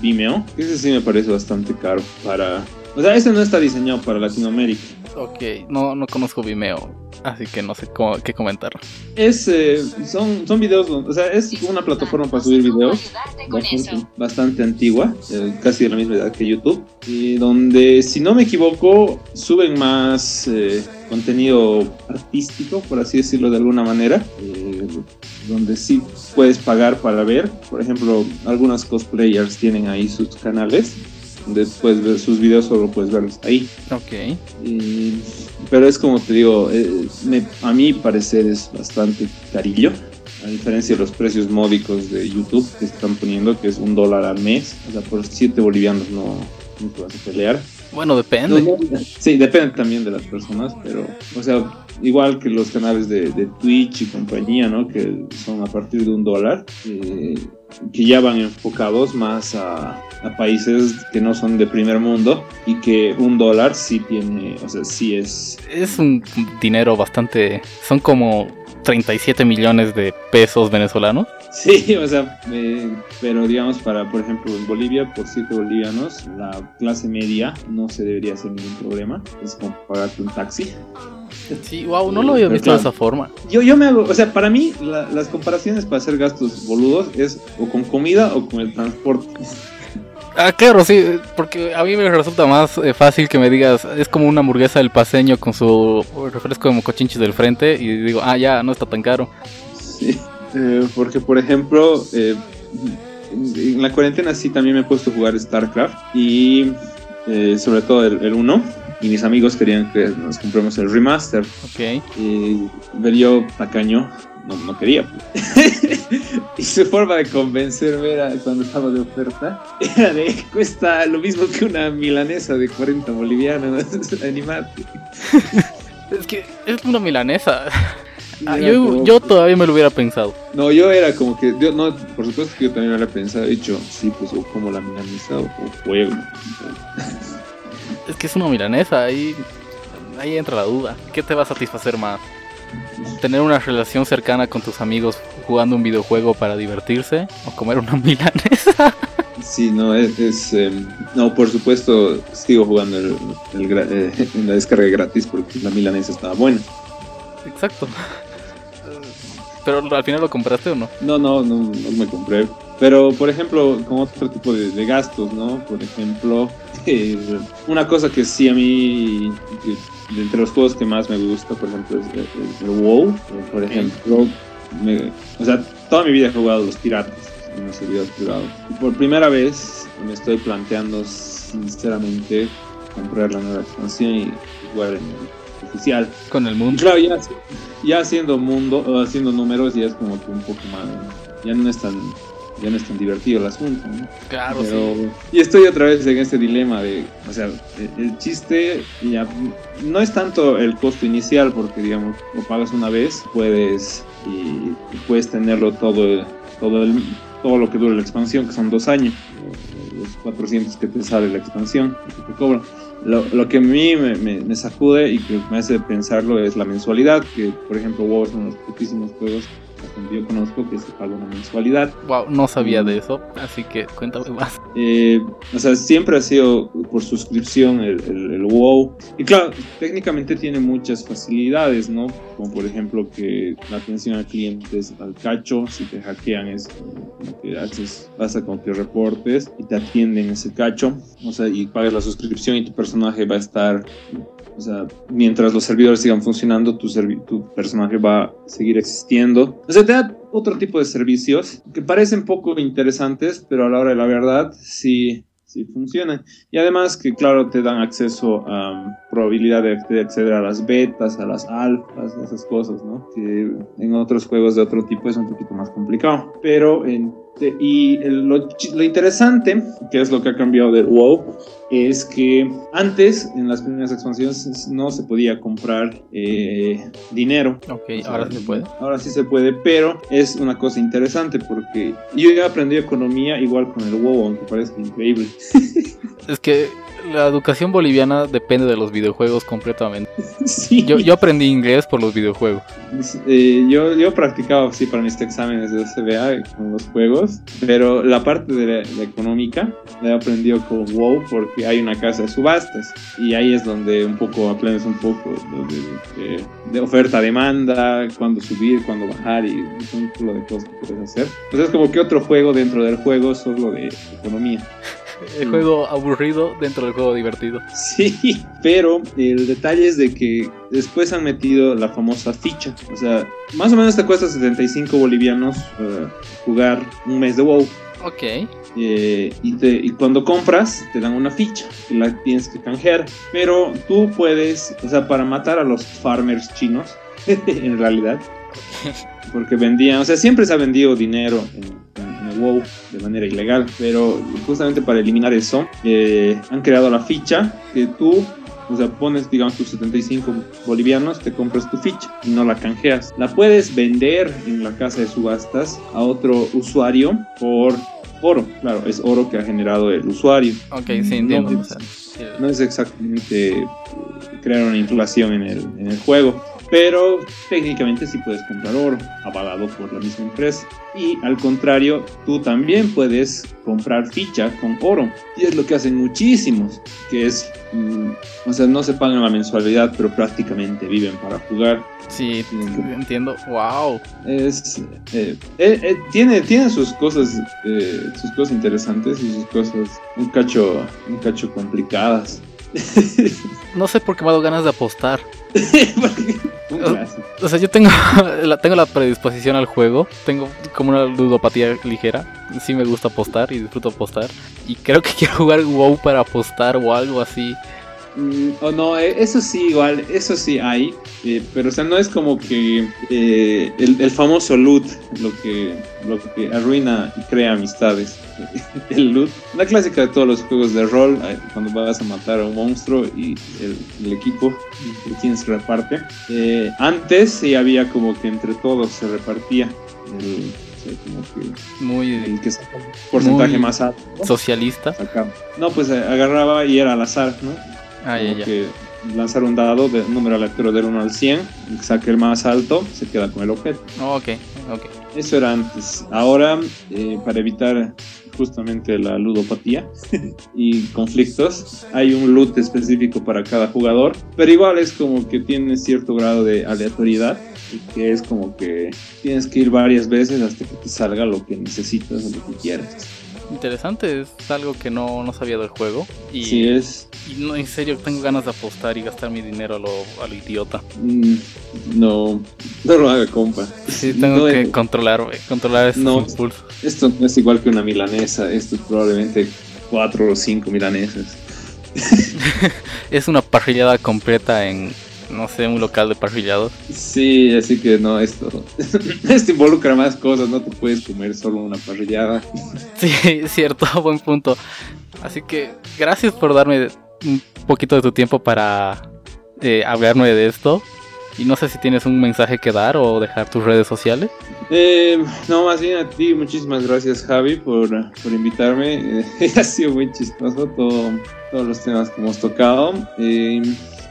Vimeo. Ese sí me parece bastante caro para... O sea, ese no está diseñado para Latinoamérica. Ok, no, no conozco Vimeo, así que no sé cómo, qué comentar. Es, eh, son, son videos, o sea, es una plataforma para subir videos bastante, antigua, eh, casi de la misma edad que YouTube, y donde, si no me equivoco, suben más eh, contenido artístico, por así decirlo de alguna manera, eh, donde sí puedes pagar para ver. Por ejemplo, algunos cosplayers tienen ahí sus canales. Puedes ver sus videos, solo puedes verlos ahí. Ok. Y- pero es como te digo, eh, me- a mi parecer es bastante carillo. A diferencia de los precios módicos de YouTube que están poniendo, que es un dólar al mes. O sea, por 7 bolivianos no, no te vas a pelear. Bueno, depende. No, no, sí, depende también de las personas, pero, o sea, igual que los canales de, de Twitch y compañía, ¿no? Que son a partir de un dólar, eh, que ya van enfocados más a, a países que no son de primer mundo y que un dólar sí tiene, o sea, sí es... Es un dinero bastante... Son como 37 millones de pesos venezolanos. Sí, o sea, eh, pero digamos para, por ejemplo, en Bolivia, por 7 bolivianos, la clase media no se debería hacer ningún problema. Es como pagarte un taxi. Sí, wow, no lo había visto claro. de esa forma. Yo, yo me hago, o sea, para mí la- las comparaciones para hacer gastos boludos es o con comida o con el transporte. Ah, claro, sí, porque a mí me resulta más eh, fácil que me digas, es como una hamburguesa del paseño con su refresco de mocochinchis del frente y digo, ah, ya, no está tan caro. Sí, eh, porque por ejemplo, eh, en la cuarentena sí también me he puesto a jugar StarCraft y eh, sobre todo el, el 1 y mis amigos querían que nos compremos el remaster. Ok. y ver yo tacaño. No, no quería. Y su forma de convencerme era cuando estaba de oferta era de cuesta lo mismo que una milanesa de 40 bolivianos animate. Es que es una milanesa. Ah, yo, como- yo todavía me lo hubiera pensado. No, yo era como que, yo, no, por supuesto que yo también lo había pensado, dicho, sí, pues o como la milanesa o, o juego. Es que es una milanesa, ahí, ahí entra la duda. ¿Qué te va a satisfacer más? ¿Tener una relación cercana con tus amigos jugando un videojuego para divertirse? ¿O comer una milanesa? Sí, no, es, es, em, no, por supuesto sigo jugando el, el gra- eh, en la descarga gratis porque la milanesa estaba buena. Exacto. Pero al final lo compraste o no? No, no, no, no me compré. Pero, por ejemplo, con otro tipo de, de gastos, ¿no? Por ejemplo, eh, una cosa que sí a mí, que de entre los juegos que más me gusta, por ejemplo, es el, el- el WoW. Eh, Por ejemplo, me- o sea, toda mi vida he jugado los piratas, en los servidores privados. Y por primera vez me estoy planteando, sinceramente, comprar la nueva expansión y jugar en, oficial. Con el mundo. Claro, ya, ya haciendo mundo, haciendo números, ya es como que un poco más, ya no es tan ya no es tan divertido el asunto. ¿no? Claro, Pero- sí. Y estoy otra vez en este dilema de, o sea, el, el chiste ya no es tanto el costo inicial, porque digamos, lo pagas una vez, puedes y, y puedes tenerlo todo, todo, el, todo lo que dure la expansión, que son dos años, los 400 que te sale la expansión, que te cobran. Lo, lo que a mí me, me- me sacude y que me hace pensarlo es la mensualidad, que por ejemplo WoW es uno de los poquísimos juegos yo conozco que se paga una mensualidad. Wow, no sabía de eso, así que cuéntame más. Eh, o sea, siempre ha sido por suscripción el, el, el WoW. Y claro, técnicamente tiene muchas facilidades, ¿no? Como por ejemplo que la atención al cliente es al cacho, si te hackean es como que haces, pasa con que reportes y te atienden ese cacho, o sea, y pagas la suscripción y tu personaje va a estar o sea, mientras los servidores sigan funcionando, tu, personaje va a seguir existiendo. O sea, te da otro tipo de servicios que parecen poco interesantes, pero a la hora de la verdad sí, sí funcionan. Y además que, claro, te dan acceso a um, probabilidad de, de acceder a las betas, a las alfas, esas cosas, ¿no? Que en otros juegos de otro tipo es un poquito más complicado. Pero, en, te- y lo, interesante, que es lo que ha cambiado del WoW, es que antes, en las primeras expansiones, no se podía comprar eh, dinero. Ok, O sea, ahora sí se puede. Ahora sí se puede, pero es una cosa interesante porque yo ya aprendí economía igual con el WoW, aunque parezca increíble. Es que la educación boliviana depende de los videojuegos completamente. sí. Yo, yo aprendí inglés por los videojuegos. Eh, yo, yo practicaba así para mis exámenes de OCBA con los juegos, pero la parte de la, la económica la he aprendido con WoW porque hay una casa de subastas y ahí es donde un poco aprendes un poco de, de- de oferta-demanda, cuándo subir, cuándo bajar y un culo de cosas que puedes hacer. Entonces es como que otro juego dentro del juego solo de economía. El juego aburrido dentro del juego divertido. Sí, pero el detalle es de que después han metido la famosa ficha. O sea, más o menos te cuesta 75 bolivianos eh, jugar un mes de WoW. Ok. Eh, y, te- y cuando compras te dan una ficha y la tienes que canjear. Pero tú puedes, o sea, para matar a los farmers chinos, en realidad, porque vendían, o sea, siempre se ha vendido dinero en, WoW de manera ilegal, pero justamente para eliminar eso, eh, han creado la ficha que tú, o sea, pones, digamos, tus 75 bolivianos, te compras tu ficha y no la canjeas. La puedes vender en la casa de subastas a otro usuario por oro, claro, es oro que ha generado el usuario. Ok, sí, entiendo. No, es exactamente eh, crear una inflación en el, en el juego, pero técnicamente sí puedes comprar oro, avalado por la misma empresa. Y al contrario, tú también puedes comprar ficha con oro. Y es lo que hacen muchísimos, que es, mm, o sea, no se pagan la mensualidad, pero prácticamente viven para jugar. sí, entiendo. Wow. Es, eh, eh, eh, tiene, tiene sus cosas, eh, sus cosas interesantes y sus cosas un cacho, un cacho complicadas. No sé por qué me ha dado ganas de apostar. Clásico. O sea, yo tengo la, tengo la predisposición al juego. Tengo como una ludopatía ligera. Sí me gusta apostar y disfruto apostar. Y creo que quiero jugar WoW para apostar o algo así. Mm, oh, no, eh, eso sí, igual, eso sí hay, eh, pero o sea, no es como que eh, el, el famoso loot lo que, lo que arruina y crea amistades. el loot, la clásica de todos los juegos de rol, cuando vas a matar a un monstruo y el, el equipo de quien se reparte. Eh, antes sí había como que entre todos se repartía el, o como que Muy el que porcentaje Muy- más alto. socialista. No, pues agarraba y era al azar, ¿no? Ah, Como ya. que lanzar un dado de número aleatorio del 1 al 100, el que saque el más alto, se queda con el objeto. Oh, ok, ok. Eso era antes. Ahora, eh, para evitar justamente la ludopatía y conflictos, hay un loot específico para cada jugador, pero igual es como que tiene cierto grado de aleatoriedad y que es como que tienes que ir varias veces hasta que te salga lo que necesitas o lo que quieras. Interesante, es algo que no, no sabía del juego. Y, Si es y no, en serio, tengo ganas de apostar y gastar mi dinero a lo, a lo idiota. mm, no, no lo haga, compa. Sí, tengo No que es- controlar, controlar esos No. impulsos. Esto no es igual que una milanesa, esto es probablemente cuatro o cinco milanesas. Es una parrillada completa en, no sé, un local de parrillados. Sí, así que no, esto, esto involucra más cosas, no te puedes comer solo una parrillada. Sí, cierto, buen punto. Así que gracias por darme un poquito de tu tiempo para eh, hablarme de esto. Y no sé si tienes un mensaje que dar o dejar tus redes sociales. Eh, no, más bien a ti, muchísimas gracias Javi por, por invitarme. ha sido muy chistoso todo, todos los temas que hemos tocado. Eh,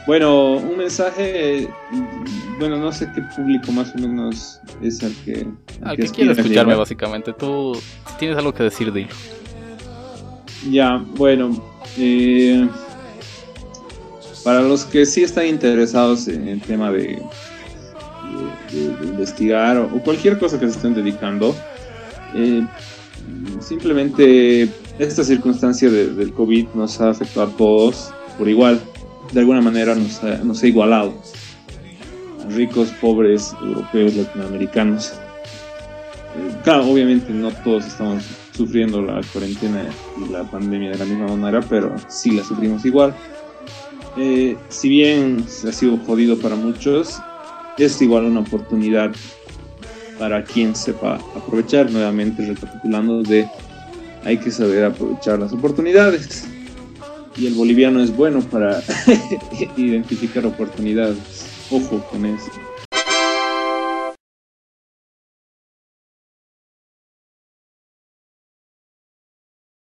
bueno, un mensaje, bueno, no sé qué público más o menos es el que... Al que, quiere escucharme básicamente. Tú, tienes algo que decir, dilo. Ya, bueno. Eh, para los que sí están interesados en el tema de, investigar o, cualquier cosa que se estén dedicando, eh, simplemente esta circunstancia del COVID nos ha afectado a todos por igual. De alguna manera nos ha, nos ha igualado. ricos, pobres, europeos, latinoamericanos. Eh, claro, obviamente no todos estamos sufriendo la cuarentena y la pandemia de la misma manera, pero sí la sufrimos igual. Eh, si bien ha sido jodido para muchos, es igual una oportunidad para quien sepa aprovechar. Nuevamente recapitulando de hay que saber aprovechar las oportunidades. Y el boliviano es bueno para identificar oportunidades. Ojo con eso.